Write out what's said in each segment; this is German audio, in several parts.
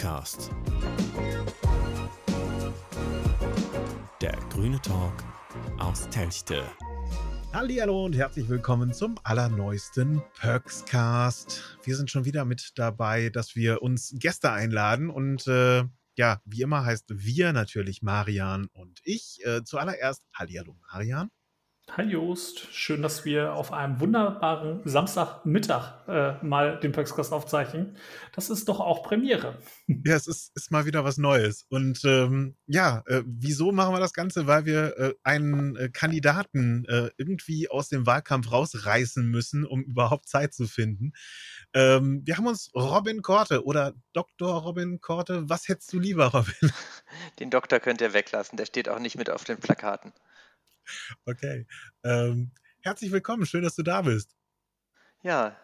Perkscast. Der grüne Talk aus Telchte. Hallo und herzlich willkommen zum allerneuesten Perkscast. Wir sind schon wieder mit dabei, dass wir uns Gäste einladen und äh, ja, wie immer heißt wir natürlich Marian und ich. Äh, zuallererst Hallihallo Marian. Hi Jost, schön, dass wir auf einem wunderbaren Samstagmittag äh, mal den Pöxcast aufzeichnen. Das ist doch auch Premiere. Ja, es ist, ist mal wieder was Neues. Und ähm, ja, äh, wieso machen wir das Ganze? Weil wir äh, einen äh, Kandidaten äh, irgendwie aus dem Wahlkampf rausreißen müssen, um überhaupt Zeit zu finden. Ähm, wir haben uns Robin Korte oder Dr. Robin Korte. Was hättest du lieber, Robin? Den Doktor könnt ihr weglassen, der steht auch nicht mit auf den Plakaten. Okay. Ähm, herzlich willkommen, schön, dass du da bist. Ja,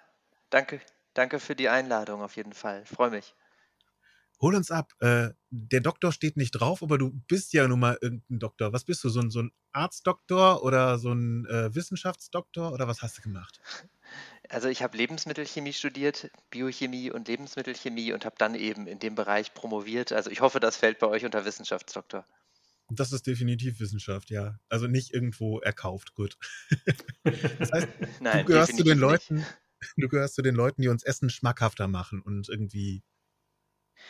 danke, danke für die Einladung auf jeden Fall. Freue mich. Hol uns ab. Äh, der Doktor steht nicht drauf, aber du bist ja nun mal irgendein Doktor. Was bist du? So ein, so ein Arztdoktor oder so ein äh, Wissenschaftsdoktor oder was hast du gemacht? Also ich habe Lebensmittelchemie studiert, Biochemie und Lebensmittelchemie und habe dann eben in dem Bereich promoviert. Also ich hoffe, das fällt bei euch unter Wissenschaftsdoktor. Das ist definitiv Wissenschaft, ja. Also nicht irgendwo erkauft, gut. das heißt, Nein, du gehörst zu den Leuten, nicht. du gehörst zu den Leuten, die uns Essen schmackhafter machen und irgendwie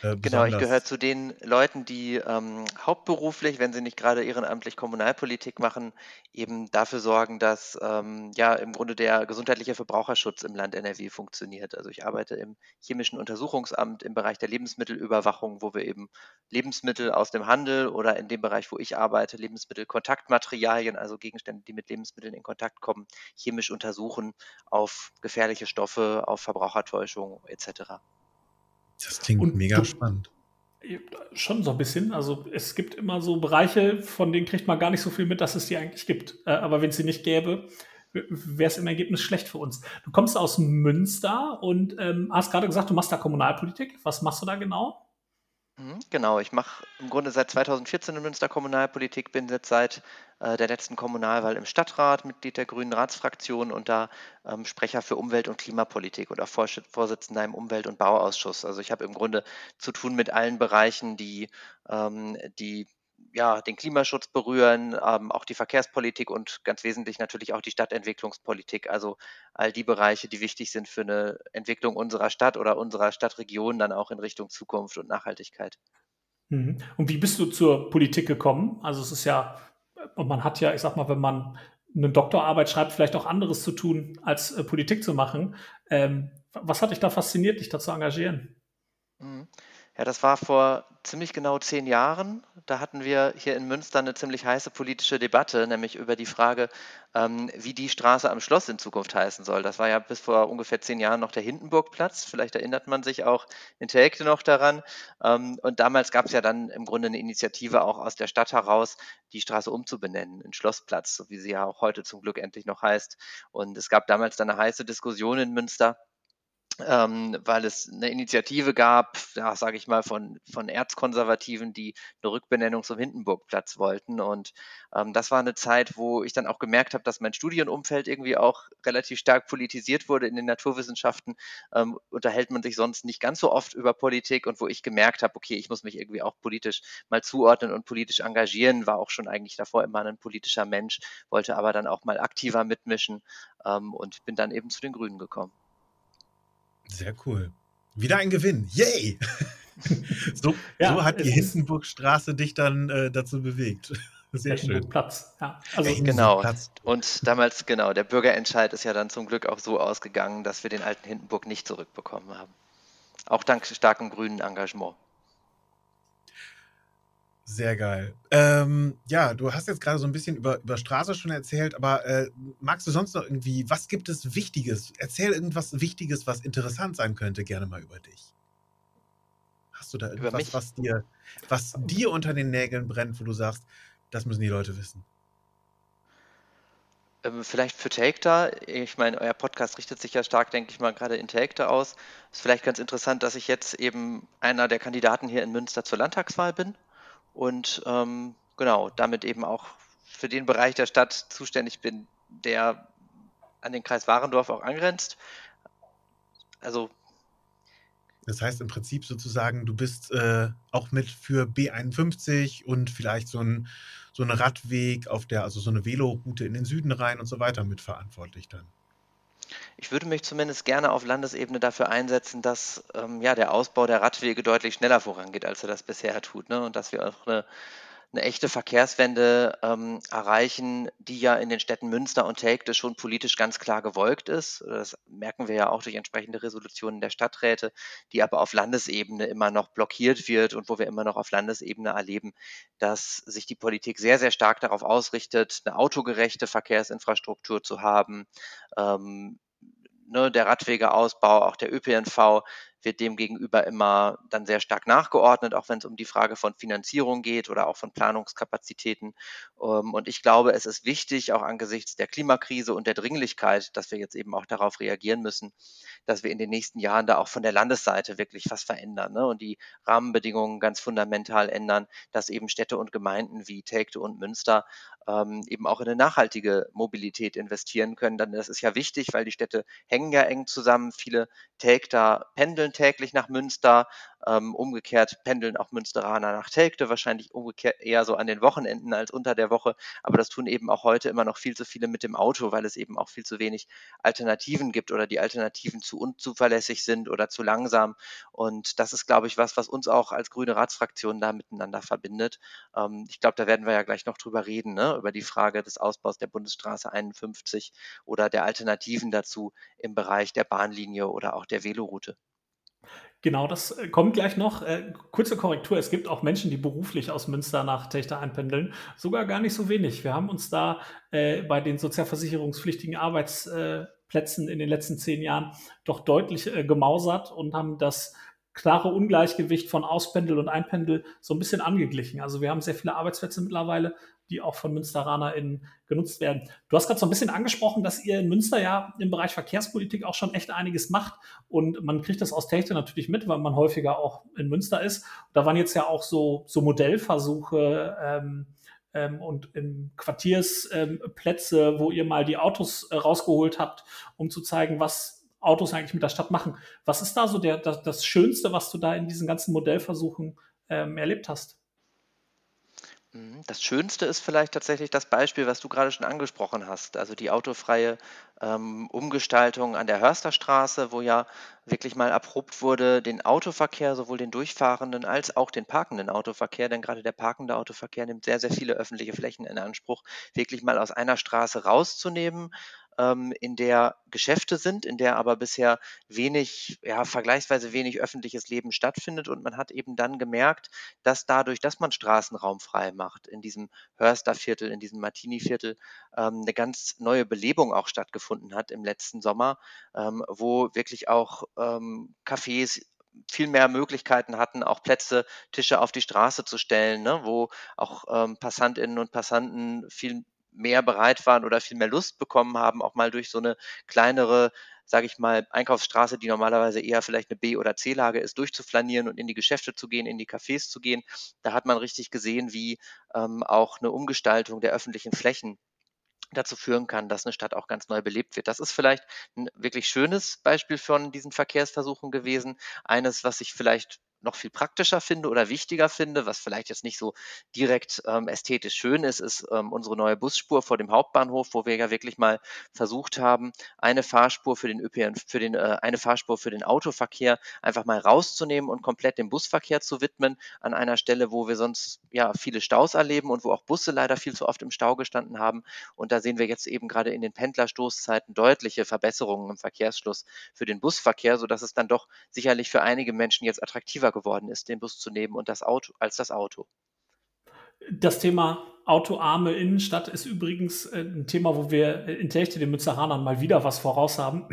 äh, genau, ich gehöre zu den Leuten, die ähm, hauptberuflich, wenn sie nicht gerade ehrenamtlich Kommunalpolitik machen, eben dafür sorgen, dass ähm, ja im Grunde der gesundheitliche Verbraucherschutz im Land NRW funktioniert. Also ich arbeite im chemischen Untersuchungsamt im Bereich der Lebensmittelüberwachung, wo wir eben Lebensmittel aus dem Handel oder in dem Bereich, wo ich arbeite, Lebensmittelkontaktmaterialien, also Gegenstände, die mit Lebensmitteln in Kontakt kommen, chemisch untersuchen auf gefährliche Stoffe, auf Verbrauchertäuschung etc. Das klingt und mega du, spannend. Schon so ein bisschen. Also es gibt immer so Bereiche, von denen kriegt man gar nicht so viel mit, dass es die eigentlich gibt. Äh, aber wenn es sie nicht gäbe, wäre es im Ergebnis schlecht für uns. Du kommst aus Münster und ähm, hast gerade gesagt, du machst da Kommunalpolitik. Was machst du da genau? Mhm, genau, ich mache im Grunde seit 2014 in Münster Kommunalpolitik, bin jetzt seit äh, der letzten Kommunalwahl im Stadtrat, Mitglied der Grünen Ratsfraktion und da ähm, Sprecher für Umwelt- und Klimapolitik oder Vorsitzender im Umwelt- und Bauausschuss. Also ich habe im Grunde zu tun mit allen Bereichen, die, ähm, die ja, den Klimaschutz berühren, ähm, auch die Verkehrspolitik und ganz wesentlich natürlich auch die Stadtentwicklungspolitik. Also all die Bereiche, die wichtig sind für eine Entwicklung unserer Stadt oder unserer Stadtregion dann auch in Richtung Zukunft und Nachhaltigkeit. Mhm. Und wie bist du zur Politik gekommen? Also es ist ja, man hat ja, ich sag mal, wenn man eine Doktorarbeit schreibt, vielleicht auch anderes zu tun, als äh, Politik zu machen. Ähm, was hat dich da fasziniert, dich da zu engagieren? Mhm. Ja, das war vor ziemlich genau zehn Jahren. Da hatten wir hier in Münster eine ziemlich heiße politische Debatte, nämlich über die Frage, ähm, wie die Straße am Schloss in Zukunft heißen soll. Das war ja bis vor ungefähr zehn Jahren noch der Hindenburgplatz. Vielleicht erinnert man sich auch in Telgte noch daran. Ähm, und damals gab es ja dann im Grunde eine Initiative auch aus der Stadt heraus, die Straße umzubenennen in Schlossplatz, so wie sie ja auch heute zum Glück endlich noch heißt. Und es gab damals dann eine heiße Diskussion in Münster ähm, weil es eine Initiative gab, ja, sage ich mal, von, von Erzkonservativen, die eine Rückbenennung zum Hindenburgplatz wollten. Und ähm, das war eine Zeit, wo ich dann auch gemerkt habe, dass mein Studienumfeld irgendwie auch relativ stark politisiert wurde. In den Naturwissenschaften ähm, unterhält man sich sonst nicht ganz so oft über Politik und wo ich gemerkt habe, okay, ich muss mich irgendwie auch politisch mal zuordnen und politisch engagieren, war auch schon eigentlich davor immer ein politischer Mensch, wollte aber dann auch mal aktiver mitmischen ähm, und bin dann eben zu den Grünen gekommen. Sehr cool. Wieder ein Gewinn. Yay! so, ja, so, hat die Hindenburgstraße dich dann äh, dazu bewegt. Sehr schön. Platz. Ja, also genau. Und damals, genau, der Bürgerentscheid ist ja dann zum Glück auch so ausgegangen, dass wir den alten Hindenburg nicht zurückbekommen haben. Auch dank starkem grünen Engagement. Sehr geil. Ähm, ja, du hast jetzt gerade so ein bisschen über, über Straße schon erzählt, aber äh, magst du sonst noch irgendwie, was gibt es Wichtiges? Erzähl irgendwas Wichtiges, was interessant sein könnte, gerne mal über dich. Hast du da irgendwas, was dir, was dir unter den Nägeln brennt, wo du sagst, das müssen die Leute wissen? Ähm, vielleicht für Take ich meine, euer Podcast richtet sich ja stark, denke ich mal, gerade in Take aus. Ist vielleicht ganz interessant, dass ich jetzt eben einer der Kandidaten hier in Münster zur Landtagswahl bin und ähm, genau, damit eben auch für den Bereich der Stadt zuständig bin, der an den Kreis Warendorf auch angrenzt. Also Das heißt im Prinzip sozusagen, du bist äh, auch mit für B51 und vielleicht so ein so ein Radweg auf der, also so eine Veloroute in den Süden rein und so weiter mitverantwortlich dann. Ich würde mich zumindest gerne auf Landesebene dafür einsetzen, dass ähm, ja, der Ausbau der Radwege deutlich schneller vorangeht, als er das bisher tut. Ne? Und dass wir auch eine eine echte Verkehrswende ähm, erreichen, die ja in den Städten Münster und Telgte schon politisch ganz klar gewollt ist. Das merken wir ja auch durch entsprechende Resolutionen der Stadträte, die aber auf Landesebene immer noch blockiert wird und wo wir immer noch auf Landesebene erleben, dass sich die Politik sehr, sehr stark darauf ausrichtet, eine autogerechte Verkehrsinfrastruktur zu haben, ähm, ne, der Radwegeausbau, auch der ÖPNV wird dem gegenüber immer dann sehr stark nachgeordnet, auch wenn es um die Frage von Finanzierung geht oder auch von Planungskapazitäten. Ähm, und ich glaube, es ist wichtig, auch angesichts der Klimakrise und der Dringlichkeit, dass wir jetzt eben auch darauf reagieren müssen, dass wir in den nächsten Jahren da auch von der Landesseite wirklich was verändern ne? und die Rahmenbedingungen ganz fundamental ändern, dass eben Städte und Gemeinden wie Telgte und Münster ähm, eben auch in eine nachhaltige Mobilität investieren können. Dann das ist ja wichtig, weil die Städte hängen ja eng zusammen. Viele Telgter pendeln täglich nach Münster, ähm, umgekehrt pendeln auch Münsteraner nach Telgte, wahrscheinlich umgekehrt eher so an den Wochenenden als unter der Woche. Aber das tun eben auch heute immer noch viel zu viele mit dem Auto, weil es eben auch viel zu wenig Alternativen gibt oder die Alternativen zu unzuverlässig sind oder zu langsam. Und das ist, glaube ich, was, was uns auch als grüne Ratsfraktion da miteinander verbindet. Ähm, ich glaube, da werden wir ja gleich noch drüber reden, ne? über die Frage des Ausbaus der Bundesstraße 51 oder der Alternativen dazu im Bereich der Bahnlinie oder auch der Veloroute. Genau, das äh, kommt gleich noch. Äh, kurze Korrektur, es gibt auch Menschen, die beruflich aus Münster nach Techter einpendeln. Sogar gar nicht so wenig. Wir haben uns da äh, bei den sozialversicherungspflichtigen Arbeitsplätzen in den letzten zehn Jahren doch deutlich gemausert und haben das klare Ungleichgewicht von Auspendel und Einpendel so ein bisschen angeglichen. Also wir haben sehr viele Arbeitsplätze mittlerweile, die auch von MünsteranerInnen genutzt werden. Du hast gerade so ein bisschen angesprochen, dass ihr in Münster ja im Bereich Verkehrspolitik auch schon echt einiges macht. Und man kriegt das aus Techte natürlich mit, weil man häufiger auch in Münster ist. Da waren jetzt ja auch so, so Modellversuche ähm, ähm, und in Quartiersplätze, ähm, wo ihr mal die Autos äh, rausgeholt habt, um zu zeigen, was Autos eigentlich mit der Stadt machen. Was ist da so der, das, das Schönste, was du da in diesen ganzen Modellversuchen ähm, erlebt hast? Mhm. Das Schönste ist vielleicht tatsächlich das Beispiel, was du gerade schon angesprochen hast, also die autofreie ähm, Umgestaltung an der Hörsterstraße, wo ja wirklich mal abrupt wurde, den Autoverkehr, sowohl den durchfahrenden als auch den parkenden Autoverkehr, denn gerade der parkende Autoverkehr nimmt sehr, sehr viele öffentliche Flächen in Anspruch, wirklich mal aus einer Straße rauszunehmen, ähm, in der Geschäfte sind, in der aber bisher wenig, ja, vergleichsweise wenig öffentliches Leben stattfindet. Und man hat eben dann gemerkt, dass dadurch, dass man Straßenraum frei macht, in diesem Hörsterviertel, in diesem Martini-Viertel, ähm, eine ganz neue Belebung auch stattgefunden hat im letzten Sommer, ähm, wo wirklich auch ähm, Cafés viel mehr Möglichkeiten hatten, auch Plätze, Tische auf die Straße zu stellen, ne, wo auch ähm, Passantinnen und Passanten viel mehr bereit waren oder viel mehr Lust bekommen haben, auch mal durch so eine kleinere, sage ich mal, Einkaufsstraße, die normalerweise eher vielleicht eine B- oder C-Lage ist, durchzuflanieren und in die Geschäfte zu gehen, in die Cafés zu gehen. Da hat man richtig gesehen, wie ähm, auch eine Umgestaltung der öffentlichen Flächen dazu führen kann, dass eine Stadt auch ganz neu belebt wird. Das ist vielleicht ein wirklich schönes Beispiel von diesen Verkehrsversuchen gewesen. Eines, was ich vielleicht noch viel praktischer finde oder wichtiger finde, was vielleicht jetzt nicht so direkt ähm, ästhetisch schön ist, ist ähm, unsere neue Busspur vor dem Hauptbahnhof, wo wir ja wirklich mal versucht haben, eine Fahrspur für den ÖPN, für den, äh, eine Fahrspur für den Autoverkehr einfach mal rauszunehmen und komplett dem Busverkehr zu widmen, an einer Stelle, wo wir sonst ja viele Staus erleben und wo auch Busse leider viel zu oft im Stau gestanden haben. Und da sehen wir jetzt eben gerade in den Pendlerstoßzeiten deutliche Verbesserungen im Verkehrsschluss für den Busverkehr, sodass es dann doch sicherlich für einige Menschen jetzt attraktiver attraktiver geworden ist, den Bus zu nehmen und das Auto als das Auto. Das Thema autoarme Innenstadt ist übrigens äh, ein Thema, wo wir in Techte den Münzeranern mal wieder was voraus haben.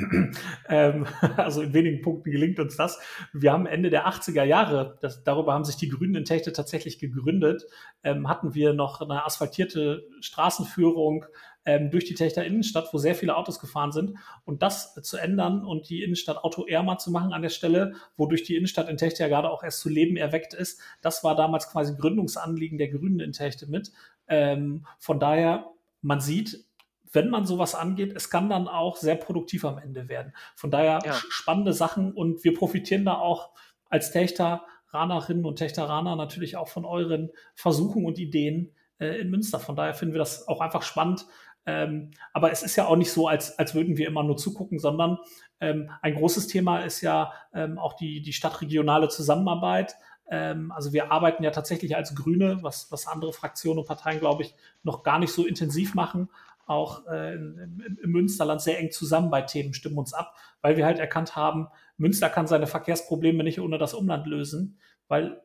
ähm, also in wenigen Punkten gelingt uns das. Wir haben Ende der 80er Jahre, das, darüber haben sich die Grünen in Techte tatsächlich gegründet, ähm, hatten wir noch eine asphaltierte Straßenführung ähm, durch die Techter Innenstadt, wo sehr viele Autos gefahren sind. Und das zu ändern und die Innenstadt autoärmer zu machen an der Stelle, wodurch die Innenstadt in Techte ja gerade auch erst zu Leben erweckt ist, das war damals quasi Gründungsanliegen der Grünen in Techte mit. Ähm, von daher, man sieht, wenn man sowas angeht, es kann dann auch sehr produktiv am Ende werden. Von daher ja. spannende Sachen und wir profitieren da auch als Techteranerinnen und Techteraner natürlich auch von euren Versuchen und Ideen äh, in Münster. Von daher finden wir das auch einfach spannend. Ähm, aber es ist ja auch nicht so, als, als würden wir immer nur zugucken, sondern ähm, ein großes Thema ist ja ähm, auch die, die stadtregionale Zusammenarbeit. Ähm, also wir arbeiten ja tatsächlich als Grüne, was, was andere Fraktionen und Parteien, glaube ich, noch gar nicht so intensiv machen, auch äh, im, im Münsterland sehr eng zusammen bei Themen, stimmen uns ab, weil wir halt erkannt haben, Münster kann seine Verkehrsprobleme nicht ohne das Umland lösen, weil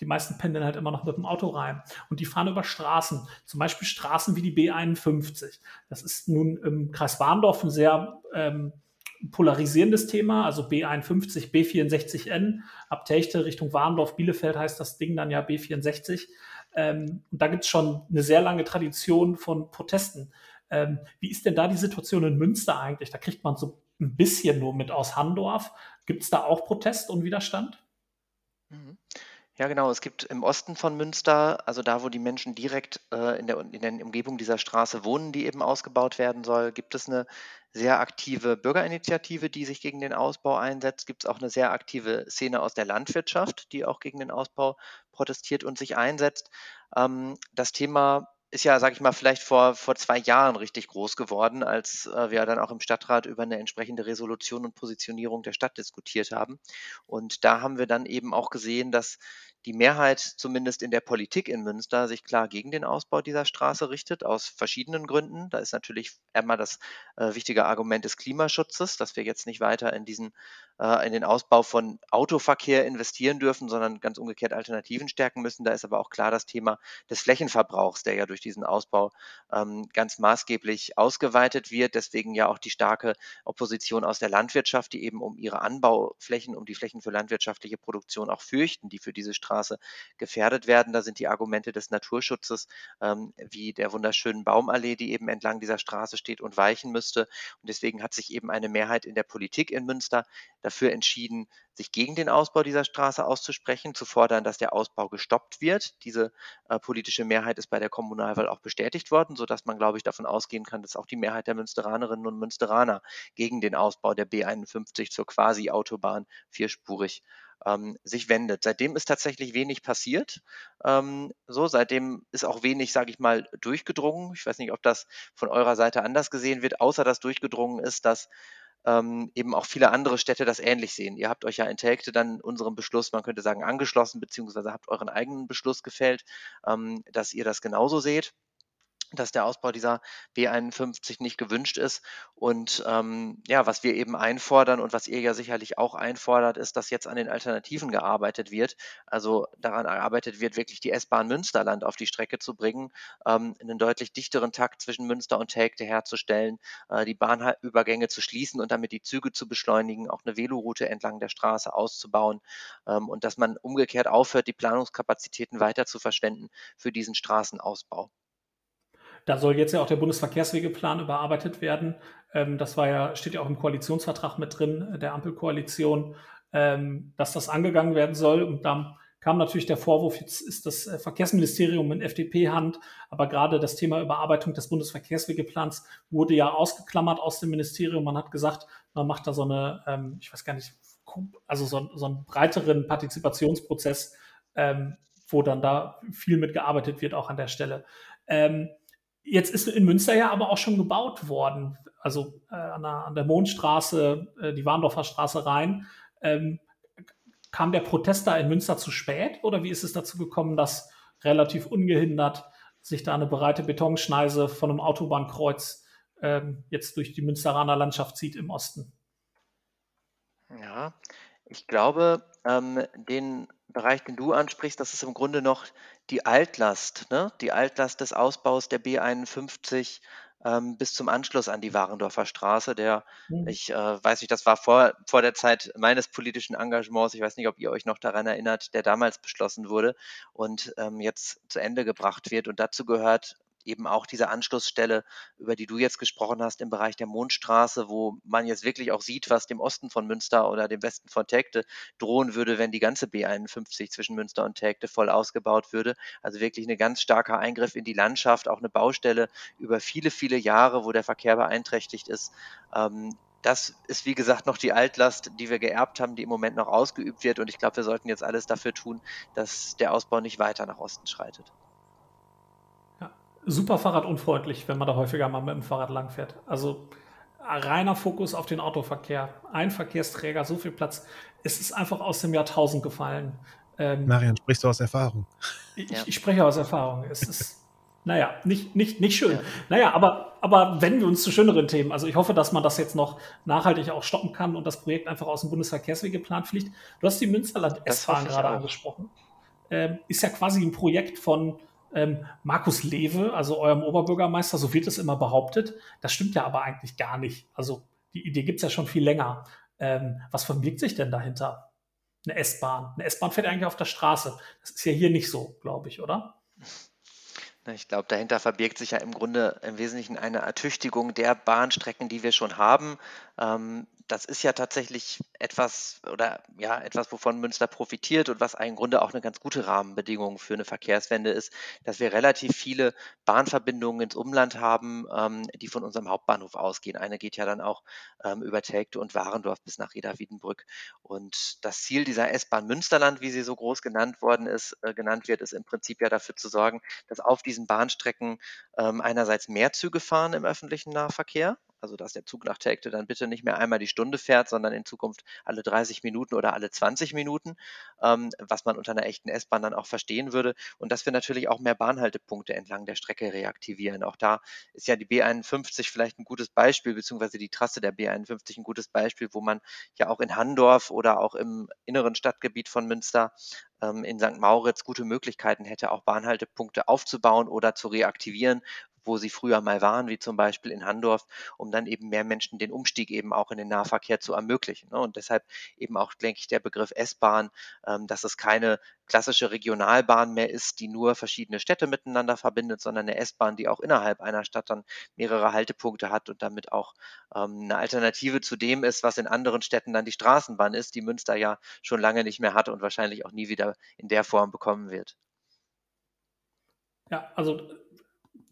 die meisten pendeln halt immer noch mit dem Auto rein. Und die fahren über Straßen, zum Beispiel Straßen wie die B51. Das ist nun im Kreis Warndorf ein sehr ähm, polarisierendes Thema, also B51, B64N, ab Techte Richtung Warndorf, Bielefeld heißt das Ding dann ja B64. Ähm, und da gibt es schon eine sehr lange Tradition von Protesten. Ähm, wie ist denn da die Situation in Münster eigentlich? Da kriegt man so ein bisschen nur mit aus Handorf. Gibt es da auch Protest und Widerstand? Mhm. Ja, genau. Es gibt im Osten von Münster, also da, wo die Menschen direkt äh, in, der, in der Umgebung dieser Straße wohnen, die eben ausgebaut werden soll, gibt es eine sehr aktive Bürgerinitiative, die sich gegen den Ausbau einsetzt. Gibt es auch eine sehr aktive Szene aus der Landwirtschaft, die auch gegen den Ausbau protestiert und sich einsetzt. Ähm, das Thema ist ja, sage ich mal, vielleicht vor, vor zwei Jahren richtig groß geworden, als äh, wir dann auch im Stadtrat über eine entsprechende Resolution und Positionierung der Stadt diskutiert haben. Und da haben wir dann eben auch gesehen, dass die Mehrheit zumindest in der Politik in Münster sich klar gegen den Ausbau dieser Straße richtet, aus verschiedenen Gründen. Da ist natürlich einmal das äh, wichtige Argument des Klimaschutzes, dass wir jetzt nicht weiter in diesen äh, in den Ausbau von Autoverkehr investieren dürfen, sondern ganz umgekehrt Alternativen stärken müssen. Da ist aber auch klar das Thema des Flächenverbrauchs, der ja durch diesen Ausbau ähm, ganz maßgeblich ausgeweitet wird. Deswegen ja auch die starke Opposition aus der Landwirtschaft, die eben um ihre Anbauflächen, um die Flächen für landwirtschaftliche Produktion auch fürchten, die für diese Straße gefährdet werden. Da sind die Argumente des Naturschutzes ähm, wie der wunderschönen Baumallee, die eben entlang dieser Straße steht und weichen müsste. Und deswegen hat sich eben eine Mehrheit in der Politik in Münster dafür entschieden, sich gegen den Ausbau dieser Straße auszusprechen, zu fordern, dass der Ausbau gestoppt wird. Diese äh, politische Mehrheit ist bei der Kommunalwahl auch bestätigt worden, sodass man, glaube ich, davon ausgehen kann, dass auch die Mehrheit der Münsteranerinnen und Münsteraner gegen den Ausbau der B51 zur Quasi-Autobahn vierspurig ähm, sich wendet. Seitdem ist tatsächlich wenig passiert. Ähm, so, seitdem ist auch wenig, sage ich mal, durchgedrungen. Ich weiß nicht, ob das von eurer Seite anders gesehen wird, außer dass durchgedrungen ist, dass ähm, eben auch viele andere Städte das ähnlich sehen. Ihr habt euch ja in Telgte dann unserem Beschluss, man könnte sagen, angeschlossen, beziehungsweise habt euren eigenen Beschluss gefällt, ähm, dass ihr das genauso seht dass der Ausbau dieser B51 nicht gewünscht ist. Und ähm, ja, was wir eben einfordern und was ihr ja sicherlich auch einfordert, ist, dass jetzt an den Alternativen gearbeitet wird. Also daran gearbeitet wird, wirklich die S-Bahn Münsterland auf die Strecke zu bringen, ähm, einen deutlich dichteren Takt zwischen Münster und Telgte herzustellen, äh, die Bahnübergänge zu schließen und damit die Züge zu beschleunigen, auch eine Veloroute entlang der Straße auszubauen ähm, und dass man umgekehrt aufhört, die Planungskapazitäten weiter zu verschwenden für diesen Straßenausbau. Da soll jetzt ja auch der Bundesverkehrswegeplan überarbeitet werden. Ähm, das war ja, steht ja auch im Koalitionsvertrag mit drin, der Ampelkoalition, ähm, dass das angegangen werden soll. Und dann kam natürlich der Vorwurf, jetzt ist das äh, Verkehrsministerium in FDP-Hand, aber gerade das Thema Überarbeitung des Bundesverkehrswegeplans wurde ja ausgeklammert aus dem Ministerium. Man hat gesagt, man macht da so eine, ähm, ich weiß gar nicht, also so, so einen breiteren Partizipationsprozess, wo dann da viel mitgearbeitet wird, auch an der Stelle. Jetzt ist in Münster ja aber auch schon gebaut worden, also äh, an, der, an, der, Mondstraße, äh, die Warndorfer Straße rein. Ähm, kam der Protest da in Münster zu spät oder wie ist es dazu gekommen, dass relativ ungehindert sich da eine breite Betonschneise von einem Autobahnkreuz ähm, jetzt durch die Münsteraner Landschaft zieht im Osten? Ja, ich glaube, ähm, den Bereich, den du ansprichst, das ist im Grunde noch die Altlast, ne? Die Altlast des Ausbaus der B51 ähm, bis zum Anschluss an die Warendorfer Straße. Der, Mhm. ich äh, weiß nicht, das war vor, vor der Zeit meines politischen Engagements. Ich weiß nicht, ob ihr euch noch daran erinnert, der damals beschlossen wurde und ähm, jetzt zu Ende gebracht wird. Und dazu gehört eben auch diese Anschlussstelle, über die du jetzt gesprochen hast, im Bereich der Mondstraße, wo man jetzt wirklich auch sieht, was dem Osten von Münster oder dem Westen von Tegte drohen würde, wenn die ganze B51 zwischen Münster und Tegte voll ausgebaut würde. Also wirklich ein ganz starker Eingriff in die Landschaft, auch eine Baustelle über viele, viele Jahre, wo der Verkehr beeinträchtigt ist. Ähm, das ist, wie gesagt, noch die Altlast, die wir geerbt haben, die im Moment noch ausgeübt wird. Und ich glaube, wir sollten jetzt alles dafür tun, dass der Ausbau nicht weiter nach Osten schreitet. Super fahrradunfreundlich, wenn man da häufiger mal mit dem Fahrrad langfährt. Also reiner Fokus auf den Autoverkehr. Ein Verkehrsträger, so viel Platz. Es ist einfach aus dem Jahrtausend gefallen. Ähm, Marian, sprichst du aus Erfahrung? Ich, ja. ich spreche aus Erfahrung. Es ist, naja, nicht, nicht, nicht schön. Ja. Naja, aber, aber wenden wir uns zu schöneren Themen. Also ich hoffe, dass man das jetzt noch nachhaltig auch stoppen kann und das Projekt einfach aus dem Bundesverkehrswegeplan fliegt. Du hast die Münsterland S-Bahn gerade angesprochen. Ähm, ist ja quasi ein Projekt von ähm, Markus Lewe, also eurem Oberbürgermeister, so wird es immer behauptet. Das stimmt ja aber eigentlich gar nicht. Also die Idee gibt es ja schon viel länger. Ähm, was verbirgt sich denn dahinter? Eine S-Bahn. Eine S-Bahn fährt eigentlich auf der Straße. Das ist ja hier nicht so, glaube ich, oder? Ich glaube, dahinter verbirgt sich ja im Grunde im Wesentlichen eine Ertüchtigung der Bahnstrecken, die wir schon haben. Ähm, das ist ja tatsächlich etwas oder ja, etwas, wovon Münster profitiert und was im Grunde auch eine ganz gute Rahmenbedingung für eine Verkehrswende ist, dass wir relativ viele Bahnverbindungen ins Umland haben, ähm, die von unserem Hauptbahnhof ausgehen. Eine geht ja dann auch ähm, über Telgte und Warendorf bis nach Reda-Wiedenbrück. Und das Ziel dieser S-Bahn Münsterland, wie sie so groß genannt worden ist, äh, genannt wird, ist im Prinzip ja dafür zu sorgen, dass auf diesen Bahnstrecken ähm, einerseits mehr Züge fahren im öffentlichen Nahverkehr, also dass der Zug nach Telgte dann bitte nicht mehr einmal die Stunde fährt, sondern in Zukunft alle 30 Minuten oder alle 20 Minuten, ähm, was man unter einer echten S-Bahn dann auch verstehen würde. Und dass wir natürlich auch mehr Bahnhaltepunkte entlang der Strecke reaktivieren. Auch da ist ja die B51 vielleicht ein gutes Beispiel, beziehungsweise die Trasse der B51 ein gutes Beispiel, wo man ja auch in Handorf oder auch im inneren Stadtgebiet von Münster ähm, in St. Mauritz gute Möglichkeiten hätte, auch Bahnhaltepunkte aufzubauen oder zu reaktivieren, wo sie früher mal waren, wie zum Beispiel in Handorf, um dann eben mehr Menschen den Umstieg eben auch in den Nahverkehr zu ermöglichen. Ne? Und deshalb eben auch, denke ich, der Begriff S-Bahn, ähm, dass es keine klassische Regionalbahn mehr ist, die nur verschiedene Städte miteinander verbindet, sondern eine S-Bahn, die auch innerhalb einer Stadt dann mehrere Haltepunkte hat und damit auch ähm, eine Alternative zu dem ist, was in anderen Städten dann die Straßenbahn ist, die Münster ja schon lange nicht mehr hat und wahrscheinlich auch nie wieder in der Form bekommen wird. Ja, also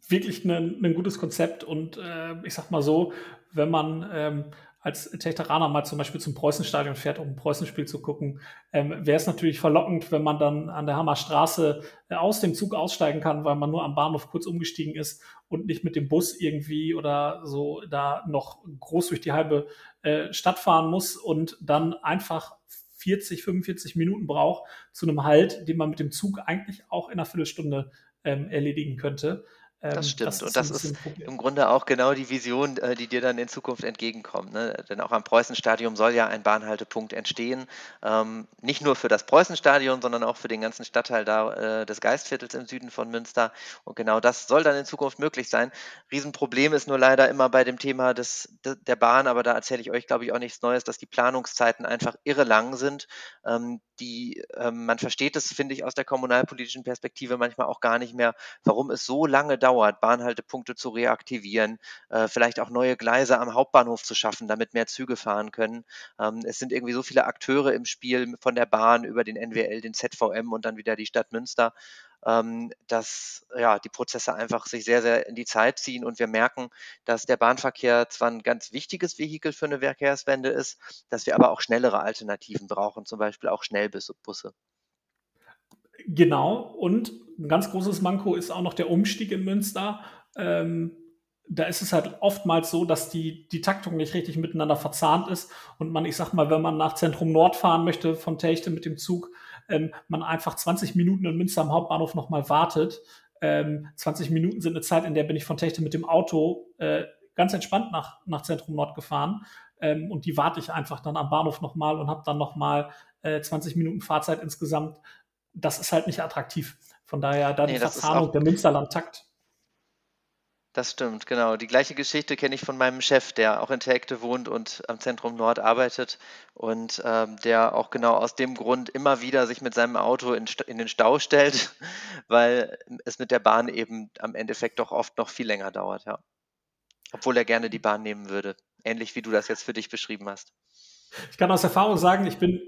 wirklich ein, ein gutes Konzept und äh, ich sag mal so, wenn man ähm, als Techteraner mal zum Beispiel zum Preußenstadion fährt, um ein Preußenspiel zu gucken, ähm, wäre es natürlich verlockend, wenn man dann an der Hammerstraße äh, aus dem Zug aussteigen kann, weil man nur am Bahnhof kurz umgestiegen ist und nicht mit dem Bus irgendwie oder so da noch groß durch die halbe äh, Stadt fahren muss und dann einfach 40, 45 Minuten braucht zu einem Halt, den man mit dem Zug eigentlich auch in einer Viertelstunde ähm, erledigen könnte. Das ähm, stimmt. Das und das ist im Grunde auch genau die Vision, äh, die dir dann in Zukunft entgegenkommt. Ne? Denn auch am Preußenstadion soll ja ein Bahnhaltepunkt entstehen. Ähm, nicht nur für das Preußenstadion, sondern auch für den ganzen Stadtteil da, äh, des Geistviertels im Süden von Münster. Und genau das soll dann in Zukunft möglich sein. Riesenproblem ist nur leider immer bei dem Thema des, der Bahn, aber da erzähle ich euch, glaube ich, auch nichts Neues, dass die Planungszeiten einfach irre lang sind. Ähm, die, ähm, man versteht es, finde ich, aus der kommunalpolitischen Perspektive manchmal auch gar nicht mehr, warum es so lange dauert, Bahnhaltepunkte zu reaktivieren, äh, vielleicht auch neue Gleise am Hauptbahnhof zu schaffen, damit mehr Züge fahren können. Ähm, es sind irgendwie so viele Akteure im Spiel, von der Bahn über den NWL, den ZVM und dann wieder die Stadt Münster ähm, dass ja, die Prozesse einfach sich sehr, sehr in die Zeit ziehen und wir merken, dass der Bahnverkehr zwar ein ganz wichtiges Vehikel für eine Verkehrswende ist, dass wir aber auch schnellere Alternativen brauchen, zum Beispiel auch Schnellbusse. Genau, und ein ganz großes Manko ist auch noch der Umstieg in Münster. Ähm, da ist es halt oftmals so, dass die, die Taktung nicht richtig miteinander verzahnt ist und man, ich sag mal, wenn man nach Zentrum Nord fahren möchte von Techte mit dem Zug, ähm, man einfach 20 Minuten in Münster am Hauptbahnhof nochmal wartet. Ähm, 20 Minuten sind eine Zeit, in der bin ich von Techte mit dem Auto äh, ganz entspannt nach, nach Zentrum Nord gefahren. Ähm, und die warte ich einfach dann am Bahnhof nochmal und habe dann nochmal äh, 20 Minuten Fahrzeit insgesamt. Das ist halt nicht attraktiv. Von daher da nee, die Verzahnung der Münsterland-Takt das stimmt, genau. Die gleiche Geschichte kenne ich von meinem Chef, der auch in Telgte wohnt und am Zentrum Nord arbeitet und ähm, der auch genau aus dem Grund immer wieder sich mit seinem Auto in, in, den Stau stellt, weil es mit der Bahn eben am Endeffekt doch oft noch viel länger dauert, ja. Obwohl er gerne die Bahn nehmen würde. Ähnlich wie du das jetzt für dich beschrieben hast. Ich kann aus Erfahrung sagen, ich bin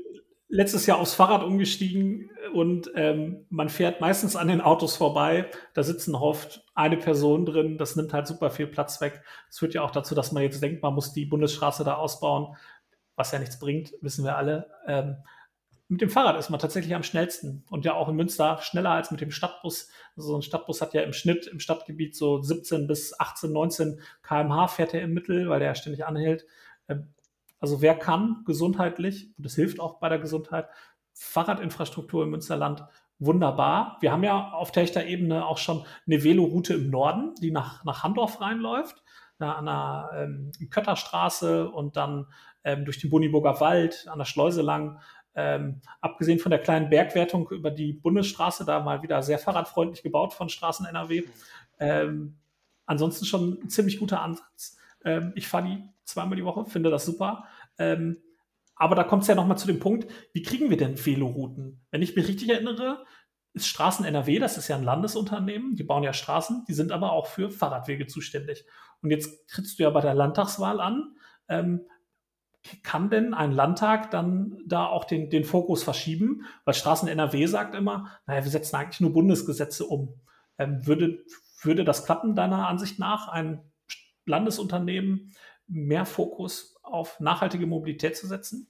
letztes Jahr aufs Fahrrad umgestiegen und ähm, man fährt meistens an den Autos vorbei. Da sitzen oft eine Person drin. Das nimmt halt super viel Platz weg. Das führt ja auch dazu, dass man jetzt denkt, man muss die Bundesstraße da ausbauen, was ja nichts bringt, wissen wir alle. Ähm, mit dem Fahrrad ist man tatsächlich am schnellsten und ja auch in Münster schneller als mit dem Stadtbus. Also so ein Stadtbus hat ja im Schnitt im Stadtgebiet so 17 bis 18, 19 kmh fährt er im Mittel, weil der ständig anhält. Ähm, also wer kann gesundheitlich, und das hilft auch bei der Gesundheit, Fahrradinfrastruktur im Münsterland wunderbar. Wir haben ja auf Techter Ebene auch schon eine Veloroute im Norden, die nach, nach Handorf reinläuft, da an der ähm, Kötterstraße und dann ähm, durch den Boniburger Wald, an der Schleuse lang. Ähm, abgesehen von der kleinen Bergwertung über die Bundesstraße, da mal wieder sehr fahrradfreundlich gebaut von Straßen NRW. Ähm, ansonsten schon ein ziemlich guter Ansatz. Ähm, ich fahre die zweimal die Woche, finde das super. Ähm, aber da kommt es ja nochmal zu dem Punkt, wie kriegen wir denn Velorouten? Wenn ich mich richtig erinnere, ist Straßen NRW, das ist ja ein Landesunternehmen, die bauen ja Straßen, die sind aber auch für Fahrradwege zuständig. Und jetzt trittst du ja bei der Landtagswahl an. Ähm, kann denn ein Landtag dann da auch den, den Fokus verschieben? Weil Straßen NRW sagt immer, naja, wir setzen eigentlich nur Bundesgesetze um. Ähm, würde, würde das klappen, deiner Ansicht nach, ein Landesunternehmen mehr Fokus auf nachhaltige Mobilität zu setzen?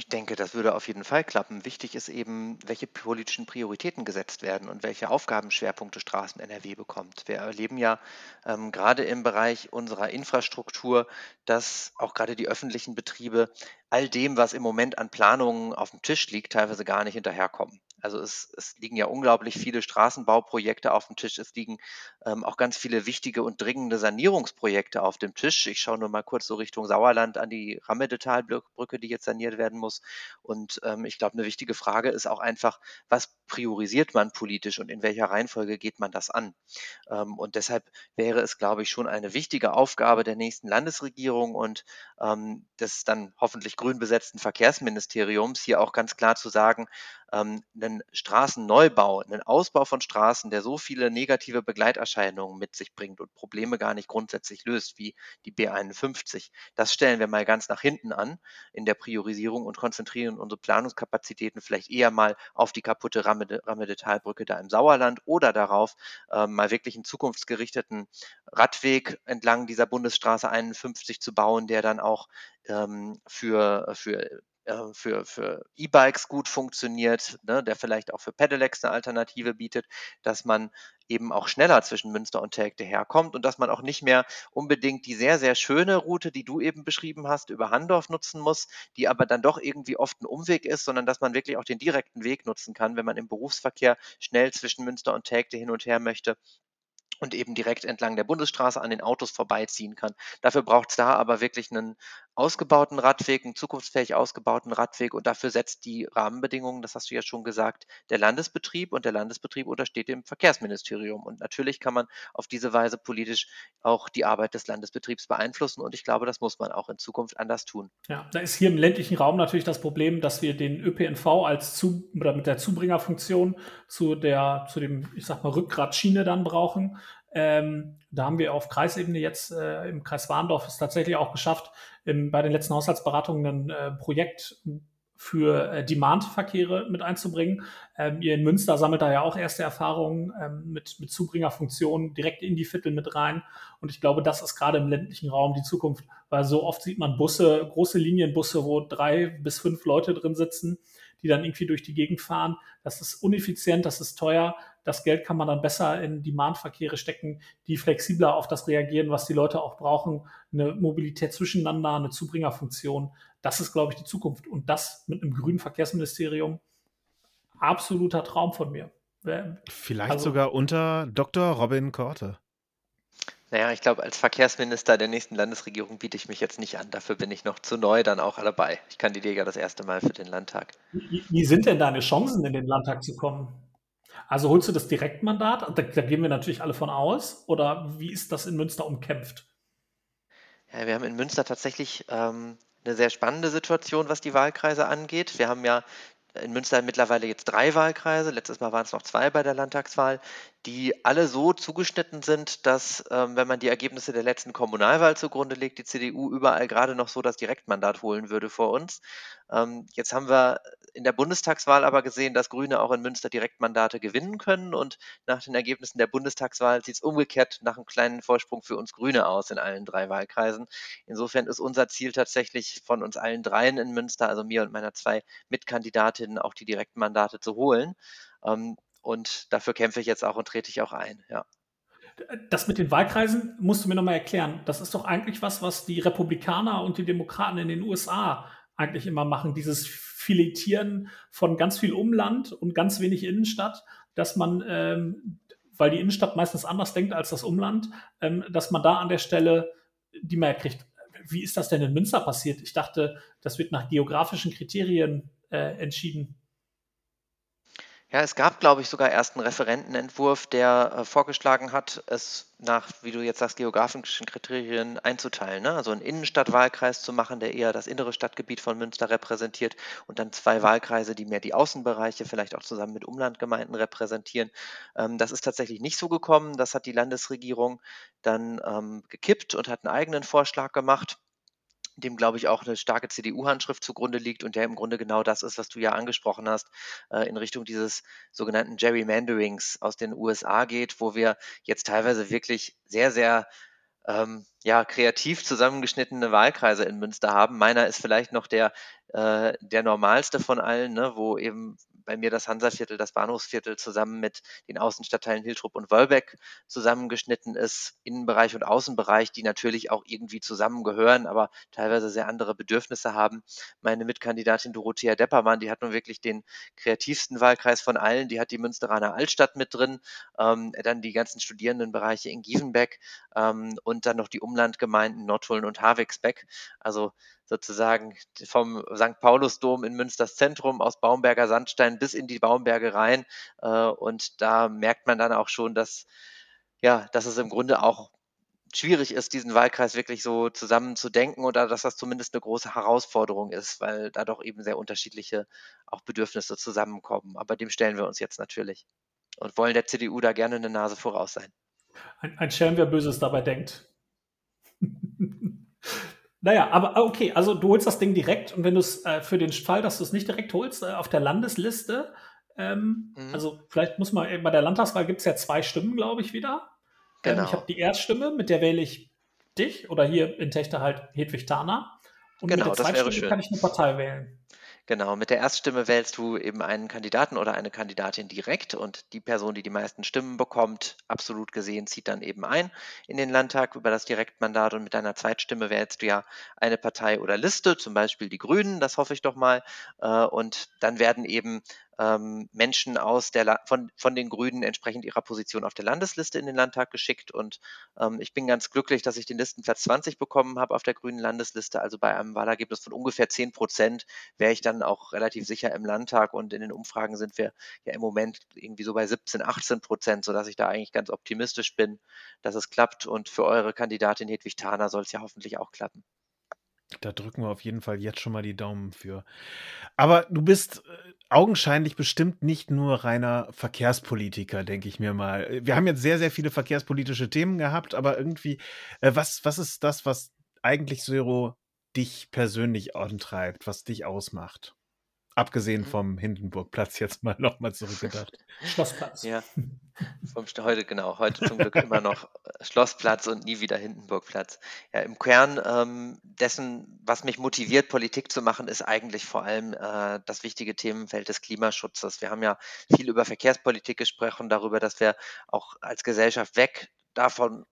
Ich denke, das würde auf jeden Fall klappen. Wichtig ist eben, welche politischen Prioritäten gesetzt werden und welche Aufgabenschwerpunkte Straßen NRW bekommt. Wir erleben ja ähm, gerade im Bereich unserer Infrastruktur, dass auch gerade die öffentlichen Betriebe all dem, was im Moment an Planungen auf dem Tisch liegt, teilweise gar nicht hinterherkommen. Also es, es liegen ja unglaublich viele Straßenbauprojekte auf dem Tisch. Es liegen ähm, auch ganz viele wichtige und dringende Sanierungsprojekte auf dem Tisch. Ich schaue nur mal kurz so Richtung Sauerland an die Rammedetalbrücke, die jetzt saniert werden muss. Und ähm, ich glaube, eine wichtige Frage ist auch einfach, was priorisiert man politisch und in welcher Reihenfolge geht man das an? Ähm, und deshalb wäre es, glaube ich, schon eine wichtige Aufgabe der nächsten Landesregierung und ähm, des dann hoffentlich grün besetzten Verkehrsministeriums, hier auch ganz klar zu sagen, ähm, einen Straßenneubau, einen Ausbau von Straßen, der so viele negative Begleiterscheinungen mit sich bringt und Probleme gar nicht grundsätzlich löst, wie die B51. Das stellen wir mal ganz nach hinten an in der Priorisierung und konzentrieren unsere Planungskapazitäten vielleicht eher mal auf die kaputte Ramme-Detailbrücke da im Sauerland oder darauf, äh, mal wirklich einen zukunftsgerichteten Radweg entlang dieser Bundesstraße 51 zu bauen, der dann auch ähm, für, für für, für E-Bikes gut funktioniert, ne, der vielleicht auch für Pedelecs eine Alternative bietet, dass man eben auch schneller zwischen Münster und Telgte herkommt und dass man auch nicht mehr unbedingt die sehr, sehr schöne Route, die du eben beschrieben hast, über Handorf nutzen muss, die aber dann doch irgendwie oft ein Umweg ist, sondern dass man wirklich auch den direkten Weg nutzen kann, wenn man im Berufsverkehr schnell zwischen Münster und Telgte hin und her möchte und eben direkt entlang der Bundesstraße an den Autos vorbeiziehen kann. Dafür braucht es da aber wirklich einen ausgebauten Radweg, einen zukunftsfähig ausgebauten Radweg und dafür setzt die Rahmenbedingungen, das hast du ja schon gesagt, der Landesbetrieb und der Landesbetrieb untersteht dem Verkehrsministerium. Und natürlich kann man auf diese Weise politisch auch die Arbeit des Landesbetriebs beeinflussen und ich glaube, das muss man auch in Zukunft anders tun. Ja, da ist hier im ländlichen Raum natürlich das Problem, dass wir den ÖPNV als zu, oder mit der Zubringerfunktion zu der, zu dem, ich sag mal, Rückgratschiene dann brauchen. Ähm, da haben wir auf Kreisebene jetzt äh, im Kreis Warndorf es tatsächlich auch geschafft, im, bei den letzten Haushaltsberatungen ein äh, Projekt für äh, Demand-Verkehre mit einzubringen. Ähm, ihr in Münster sammelt da ja auch erste Erfahrungen ähm, mit, mit Zubringerfunktionen direkt in die Viertel mit rein. Und ich glaube, das ist gerade im ländlichen Raum die Zukunft, weil so oft sieht man Busse, große Linienbusse, wo drei bis fünf Leute drin sitzen, die dann irgendwie durch die Gegend fahren. Das ist uneffizient, das ist teuer das Geld kann man dann besser in Demand-Verkehre stecken, die flexibler auf das reagieren, was die Leute auch brauchen. Eine Mobilität zwischeneinander, eine Zubringerfunktion. Das ist, glaube ich, die Zukunft. Und das mit einem grünen Verkehrsministerium. Absoluter Traum von mir. Vielleicht also, sogar unter Dr. Robin Korte. Naja, ich glaube, als Verkehrsminister der nächsten Landesregierung biete ich mich jetzt nicht an. Dafür bin ich noch zu neu dann auch dabei. Ich kandidiere ja das erste Mal für den Landtag. Wie, wie sind denn deine Chancen, in den Landtag zu kommen? Also holst du das Direktmandat? Da, da gehen wir natürlich alle von aus. Oder wie ist das in Münster umkämpft? Ja, wir haben in Münster tatsächlich ähm, eine sehr spannende Situation, was die Wahlkreise angeht. Wir haben ja in Münster mittlerweile jetzt drei Wahlkreise. Letztes Mal waren es noch zwei bei der Landtagswahl, die alle so zugeschnitten sind, dass, ähm, wenn man die Ergebnisse der letzten Kommunalwahl zugrunde legt, die CDU überall gerade noch so das Direktmandat holen würde vor uns. Ähm, jetzt haben wir in der Bundestagswahl aber gesehen, dass Grüne auch in Münster Direktmandate gewinnen können. Und nach den Ergebnissen der Bundestagswahl sieht es umgekehrt nach einem kleinen Vorsprung für uns Grüne aus in allen drei Wahlkreisen. Insofern ist unser Ziel tatsächlich von uns allen dreien in Münster, also mir und meiner zwei Mitkandidatinnen, auch die Direktmandate zu holen. Ähm, und dafür kämpfe ich jetzt auch und trete ich auch ein, ja. Das mit den Wahlkreisen musst du mir nochmal erklären. Das ist doch eigentlich was, was die Republikaner und die Demokraten in den USA eigentlich immer machen, dieses Filetieren von ganz viel Umland und ganz wenig Innenstadt, dass man, ähm, weil die Innenstadt meistens anders denkt als das Umland, ähm, dass man da an der Stelle die mehr kriegt. Wie ist das denn in Münster passiert? Ich dachte, das wird nach geografischen Kriterien äh, entschieden. Ja, es gab, glaube ich, sogar erst einen Referentenentwurf, der äh, vorgeschlagen hat, es nach, wie du jetzt sagst, geografischen Kriterien einzuteilen. Ne? Also einen Innenstadtwahlkreis zu machen, der eher das innere Stadtgebiet von Münster repräsentiert und dann zwei Wahlkreise, die mehr die Außenbereiche, vielleicht auch zusammen mit Umlandgemeinden repräsentieren. Ähm, das ist tatsächlich nicht so gekommen. Das hat die Landesregierung dann ähm, gekippt und hat einen eigenen Vorschlag gemacht dem, glaube ich, auch eine starke CDU-Handschrift zugrunde liegt und der im Grunde genau das ist, was du ja angesprochen hast, äh, in Richtung dieses sogenannten Gerrymanderings aus den USA geht, wo wir jetzt teilweise wirklich sehr, sehr ähm, ja, kreativ zusammengeschnittene Wahlkreise in Münster haben. Meiner ist vielleicht noch der, äh, der normalste von allen, ne, wo eben bei mir das Hansaviertel, das Bahnhofsviertel zusammen mit den Außenstadtteilen Hiltrup und Wolbeck zusammengeschnitten ist, Innenbereich und Außenbereich, die natürlich auch irgendwie zusammengehören, aber teilweise sehr andere Bedürfnisse haben. Meine Mitkandidatin Dorothea Deppermann, die hat nun wirklich den kreativsten Wahlkreis von allen, die hat die Münsteraner Altstadt mit drin, ähm, dann die ganzen Studierendenbereiche in Gievenbeck ähm, und dann noch die Umlandgemeinden Nottuln und Havixbeck. Also sozusagen vom St. Paulusdom in Münsters Zentrum aus Baumberger Sandstein bis in die Baumberge rein. Äh, und da merkt man dann auch schon, dass, ja, dass es im Grunde auch schwierig ist, diesen Wahlkreis wirklich so zusammenzudenken oder dass das zumindest eine große Herausforderung ist, weil da doch eben sehr unterschiedliche auch Bedürfnisse zusammenkommen. Aber dem stellen wir uns jetzt natürlich und wollen der CDU da gerne eine Nase voraus sein. Ein, ein Schelm, wer Böses dabei denkt. Naja, aber ah, okay, also du holst das Ding direkt und wenn du es äh, für den Fall, dass du es nicht direkt holst, äh, auf der Landesliste, ähm, mhm. also vielleicht muss man, bei der Landtagswahl gibt es ja zwei Stimmen, glaube ich, wieder. Genau. Ähm, ich habe die Erststimme, mit der wähle ich dich oder hier in Techte halt Hedwig Tana. Und genau, mit der Zweitstimme kann ich eine Partei wählen. Genau, mit der Erststimme wählst du eben einen Kandidaten oder eine Kandidatin direkt und die Person, die die meisten Stimmen bekommt, absolut gesehen, zieht dann eben ein in den Landtag über das Direktmandat und mit deiner Zweitstimme wählst du ja eine Partei oder Liste, zum Beispiel die Grünen, das hoffe ich doch mal, äh, und dann werden eben ähm, Menschen aus der von, von den Grünen entsprechend ihrer Position auf der Landesliste in den Landtag geschickt. Und ähm, ich bin ganz glücklich, dass ich den Listenplatz 20 bekommen habe auf der grünen Landesliste. Also bei einem Wahlergebnis von ungefähr 10 Prozent wäre ich dann auch relativ sicher im Landtag. Und in den Umfragen sind wir ja im Moment irgendwie so bei 17, 18 Prozent, sodass ich da eigentlich ganz optimistisch bin, dass es klappt. Und für eure Kandidatin Hedwig Thaner soll es ja hoffentlich auch klappen. Da drücken wir auf jeden Fall jetzt schon mal die Daumen für. Aber du bist äh, augenscheinlich bestimmt nicht nur reiner Verkehrspolitiker, denke ich mir mal. Wir haben jetzt sehr, sehr viele verkehrspolitische Themen gehabt, aber irgendwie, äh, was, was ist das, was eigentlich so dich persönlich antreibt, was dich ausmacht? Abgesehen mhm. vom Hindenburgplatz jetzt mal nochmal zurückgedacht. Schlossplatz. Ja, vom heute, genau, heute zum Glück immer noch äh, Schlossplatz und nie wieder Hindenburgplatz. Ja, im Kern ähm, dessen, was mich motiviert, Politik zu machen, ist eigentlich vor allem äh, das wichtige Themenfeld des Klimaschutzes. Wir haben ja viel über Verkehrspolitik gesprochen, darüber, dass wir auch als Gesellschaft weg davon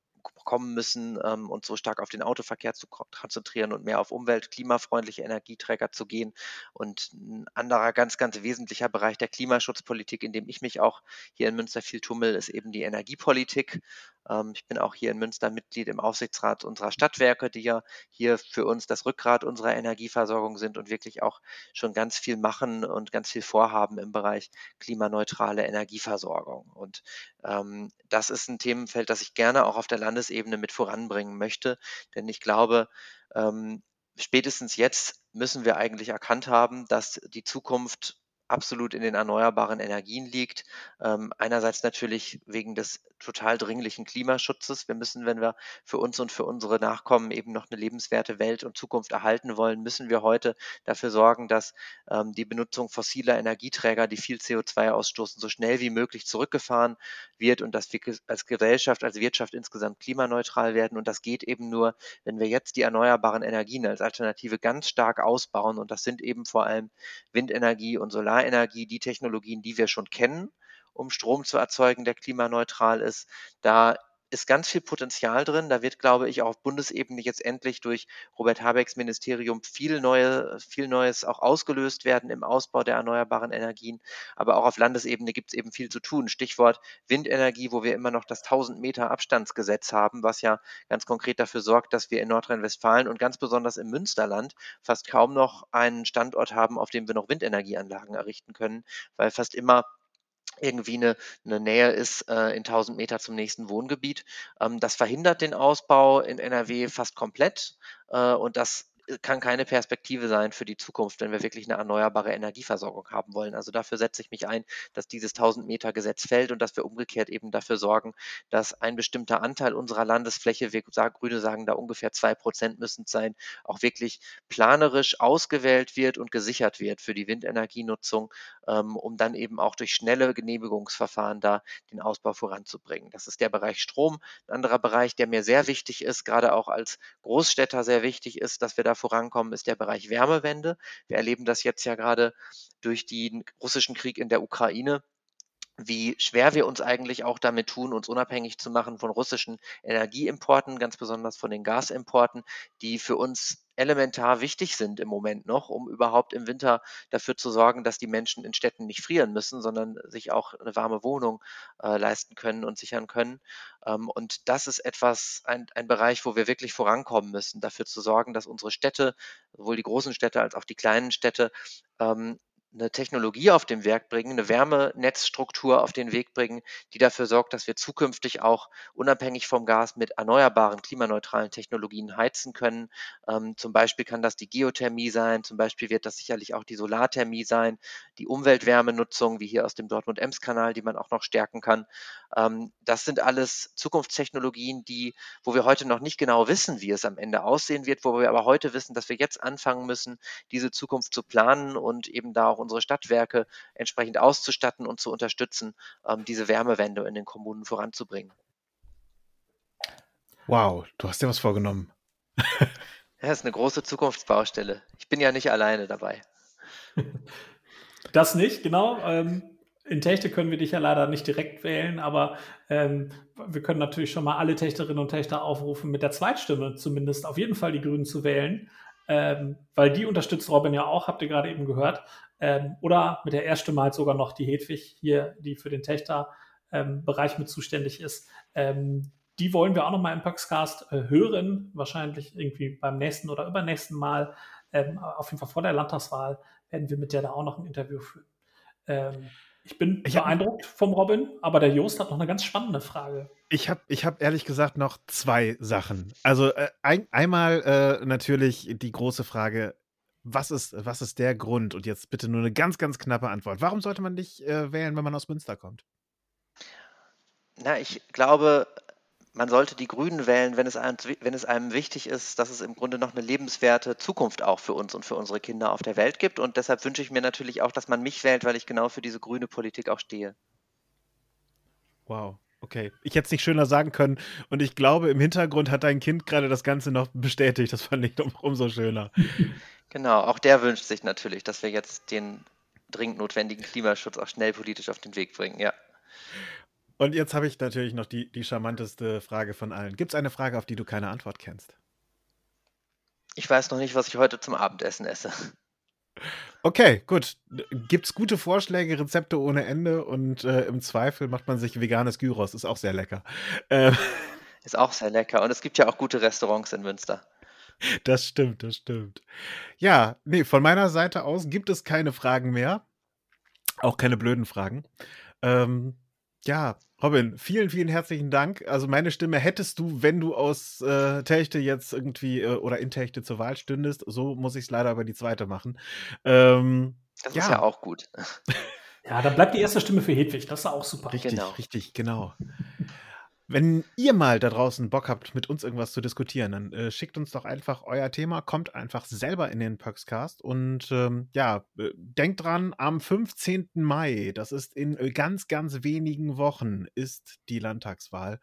kommen müssen, ähm, uns so stark auf den Autoverkehr zu konzentrieren und mehr auf umwelt-, klimafreundliche Energieträger zu gehen. Und ein anderer ganz, ganz wesentlicher Bereich der Klimaschutzpolitik, in dem ich mich auch hier in Münster viel tummel, ist eben die Energiepolitik. Ähm, ich bin auch hier in Münster Mitglied im Aufsichtsrat unserer Stadtwerke, die ja hier für uns das Rückgrat unserer Energieversorgung sind und wirklich auch schon ganz viel machen und ganz viel vorhaben im Bereich klimaneutrale Energieversorgung. Und ähm, das ist ein Themenfeld, das ich gerne auch auf der Landesebene mit voranbringen möchte, denn ich glaube, ähm, spätestens jetzt müssen wir eigentlich erkannt haben, dass die Zukunft absolut in den erneuerbaren Energien liegt. Ähm, einerseits natürlich wegen des total dringlichen Klimaschutzes. Wir müssen, wenn wir für uns und für unsere Nachkommen eben noch eine lebenswerte Welt und Zukunft erhalten wollen, müssen wir heute dafür sorgen, dass ähm, die Benutzung fossiler Energieträger, die viel CO2 ausstoßen, so schnell wie möglich zurückgefahren wird und dass wir als Gesellschaft, als Wirtschaft insgesamt klimaneutral werden. Und das geht eben nur, wenn wir jetzt die erneuerbaren Energien als Alternative ganz stark ausbauen. Und das sind eben vor allem Windenergie und Solarenergie, die Technologien, die wir schon kennen um Strom zu erzeugen, der klimaneutral ist. Da ist ganz viel Potenzial drin. Da wird, glaube ich, auch auf Bundesebene jetzt endlich durch Robert Habecks Ministerium viel, neue, viel Neues auch ausgelöst werden im Ausbau der erneuerbaren Energien. Aber auch auf Landesebene gibt es eben viel zu tun. Stichwort Windenergie, wo wir immer noch das 1000 Meter Abstandsgesetz haben, was ja ganz konkret dafür sorgt, dass wir in Nordrhein-Westfalen und ganz besonders im Münsterland fast kaum noch einen Standort haben, auf dem wir noch Windenergieanlagen errichten können, weil fast immer irgendwie eine, eine Nähe ist äh, in 1000 Meter zum nächsten Wohngebiet. Ähm, das verhindert den Ausbau in NRW fast komplett äh, und das kann keine Perspektive sein für die Zukunft, wenn wir wirklich eine erneuerbare Energieversorgung haben wollen. Also dafür setze ich mich ein, dass dieses 1000 Meter Gesetz fällt und dass wir umgekehrt eben dafür sorgen, dass ein bestimmter Anteil unserer Landesfläche, wir Grüne sagen da ungefähr zwei Prozent müssen es sein, auch wirklich planerisch ausgewählt wird und gesichert wird für die Windenergienutzung, ähm, um dann eben auch durch schnelle Genehmigungsverfahren da den Ausbau voranzubringen. Das ist der Bereich Strom. Ein anderer Bereich, der mir sehr wichtig ist, gerade auch als Großstädter sehr wichtig ist, dass wir da vorankommen, ist der Bereich Wärmewende. Wir erleben das jetzt ja gerade durch den russischen Krieg in der Ukraine wie schwer wir uns eigentlich auch damit tun, uns unabhängig zu machen von russischen Energieimporten, ganz besonders von den Gasimporten, die für uns elementar wichtig sind im Moment noch, um überhaupt im Winter dafür zu sorgen, dass die Menschen in Städten nicht frieren müssen, sondern sich auch eine warme Wohnung äh, leisten können und sichern können. Ähm, und das ist etwas, ein, ein Bereich, wo wir wirklich vorankommen müssen, dafür zu sorgen, dass unsere Städte, sowohl die großen Städte als auch die kleinen Städte, ähm, eine Technologie auf den Weg bringen, eine Wärmenetzstruktur auf den Weg bringen, die dafür sorgt, dass wir zukünftig auch unabhängig vom Gas mit erneuerbaren, klimaneutralen Technologien heizen können. Ähm, zum Beispiel kann das die Geothermie sein, zum Beispiel wird das sicherlich auch die Solarthermie sein, die Umweltwärmenutzung, wie hier aus dem Dortmund-Ems-Kanal, die man auch noch stärken kann. Ähm, das sind alles Zukunftstechnologien, die, wo wir heute noch nicht genau wissen, wie es am Ende aussehen wird, wo wir aber heute wissen, dass wir jetzt anfangen müssen, diese Zukunft zu planen und eben da auch unsere Stadtwerke entsprechend auszustatten und zu unterstützen, ähm, diese Wärmewende in den Kommunen voranzubringen. Wow, du hast dir was vorgenommen. das ist eine große Zukunftsbaustelle. Ich bin ja nicht alleine dabei. Das nicht, genau. Ähm, in Techte können wir dich ja leider nicht direkt wählen, aber ähm, wir können natürlich schon mal alle Techterinnen und Techter aufrufen, mit der Zweitstimme zumindest auf jeden Fall die Grünen zu wählen, weil die unterstützt Robin ja auch, habt ihr gerade eben gehört. Ähm, oder mit der Erststimme halt sogar noch die Hedwig hier, die für den Techter-Bereich ähm, mit zuständig ist. Ähm, die wollen wir auch noch mal im Pöxcast äh, hören, wahrscheinlich irgendwie beim nächsten oder übernächsten Mal. Ähm, auf jeden Fall vor der Landtagswahl werden wir mit der da auch noch ein Interview führen. Ähm, ich bin ich beeindruckt hab, vom Robin, aber der Jost hat noch eine ganz spannende Frage. Ich habe ich hab ehrlich gesagt noch zwei Sachen. Also äh, ein, einmal äh, natürlich die große Frage, was ist, was ist der Grund? Und jetzt bitte nur eine ganz, ganz knappe Antwort. Warum sollte man dich äh, wählen, wenn man aus Münster kommt? Na, ich glaube, man sollte die Grünen wählen, wenn es, einem, wenn es einem wichtig ist, dass es im Grunde noch eine lebenswerte Zukunft auch für uns und für unsere Kinder auf der Welt gibt. Und deshalb wünsche ich mir natürlich auch, dass man mich wählt, weil ich genau für diese grüne Politik auch stehe. Wow. Okay, ich hätte es nicht schöner sagen können. Und ich glaube, im Hintergrund hat dein Kind gerade das Ganze noch bestätigt. Das fand ich um, umso schöner. Genau, auch der wünscht sich natürlich, dass wir jetzt den dringend notwendigen Klimaschutz auch schnell politisch auf den Weg bringen, ja. Und jetzt habe ich natürlich noch die, die charmanteste Frage von allen. Gibt es eine Frage, auf die du keine Antwort kennst? Ich weiß noch nicht, was ich heute zum Abendessen esse. Okay, gut. Gibt es gute Vorschläge, Rezepte ohne Ende und äh, im Zweifel macht man sich veganes Gyros, ist auch sehr lecker. Ähm. Ist auch sehr lecker und es gibt ja auch gute Restaurants in Münster. Das stimmt, das stimmt. Ja, nee, von meiner Seite aus gibt es keine Fragen mehr. Auch keine blöden Fragen. Ähm, ja, Robin, vielen, vielen herzlichen Dank. Also meine Stimme hättest du, wenn du aus äh, Techte jetzt irgendwie äh, oder in Techte zur Wahl stündest. So muss ich es leider über die zweite machen. Ähm, Das Ja. ist ja auch gut. Ja, dann bleibt die erste Stimme für Hedwig. Das ist auch super. Richtig, Genau. richtig, genau. Wenn ihr mal da draußen Bock habt, mit uns irgendwas zu diskutieren, dann äh, schickt uns doch einfach euer Thema, kommt einfach selber in den Pöxcast und ähm, ja, äh, denkt dran, am 15. Mai, das ist in äh, ganz, ganz wenigen Wochen, ist die Landtagswahl.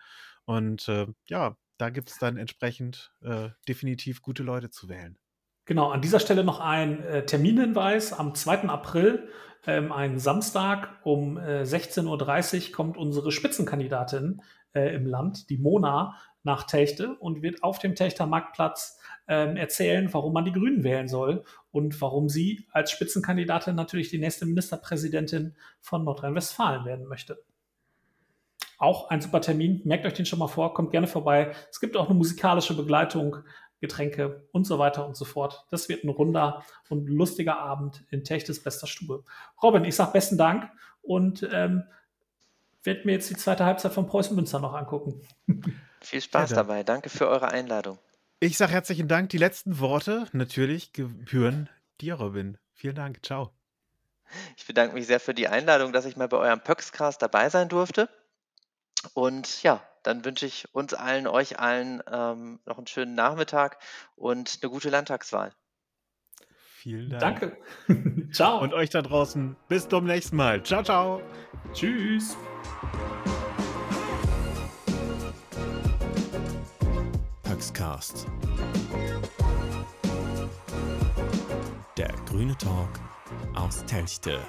Und äh, ja, da gibt es dann entsprechend äh, definitiv gute Leute zu wählen. Genau, an dieser Stelle noch ein äh, Terminhinweis. Am 2. April, ähm, ein Samstag um äh, 16.30 Uhr, kommt unsere Spitzenkandidatin äh, im Land, die Mona, nach Telchte und wird auf dem Telchter Marktplatz ähm, erzählen, warum man die Grünen wählen soll und warum sie als Spitzenkandidatin natürlich die nächste Ministerpräsidentin von Nordrhein-Westfalen werden möchte. Auch ein super Termin. Merkt euch den schon mal vor, kommt gerne vorbei. Es gibt auch eine musikalische Begleitung, Getränke und so weiter und so fort. Das wird ein runder und lustiger Abend in Techtes bester Stube. Robin, ich sag besten Dank und ähm, werde mir jetzt die zweite Halbzeit von Preußen Münster noch angucken. Viel Spaß Ja, dabei. Danke für eure Einladung. Ich sage herzlichen Dank. Die letzten Worte natürlich gebühren dir, Robin. Vielen Dank. Ciao. Ich bedanke mich sehr für die Einladung, dass ich mal bei eurem Pöxcast dabei sein durfte. Und ja, dann wünsche ich uns allen, euch allen ähm, noch einen schönen Nachmittag und eine gute Landtagswahl. Vielen Dank. Danke. Ciao. Und euch da draußen, bis zum nächsten Mal. Ciao, ciao. tschüss. Pöxcast. Der grüne Talk aus Telchte.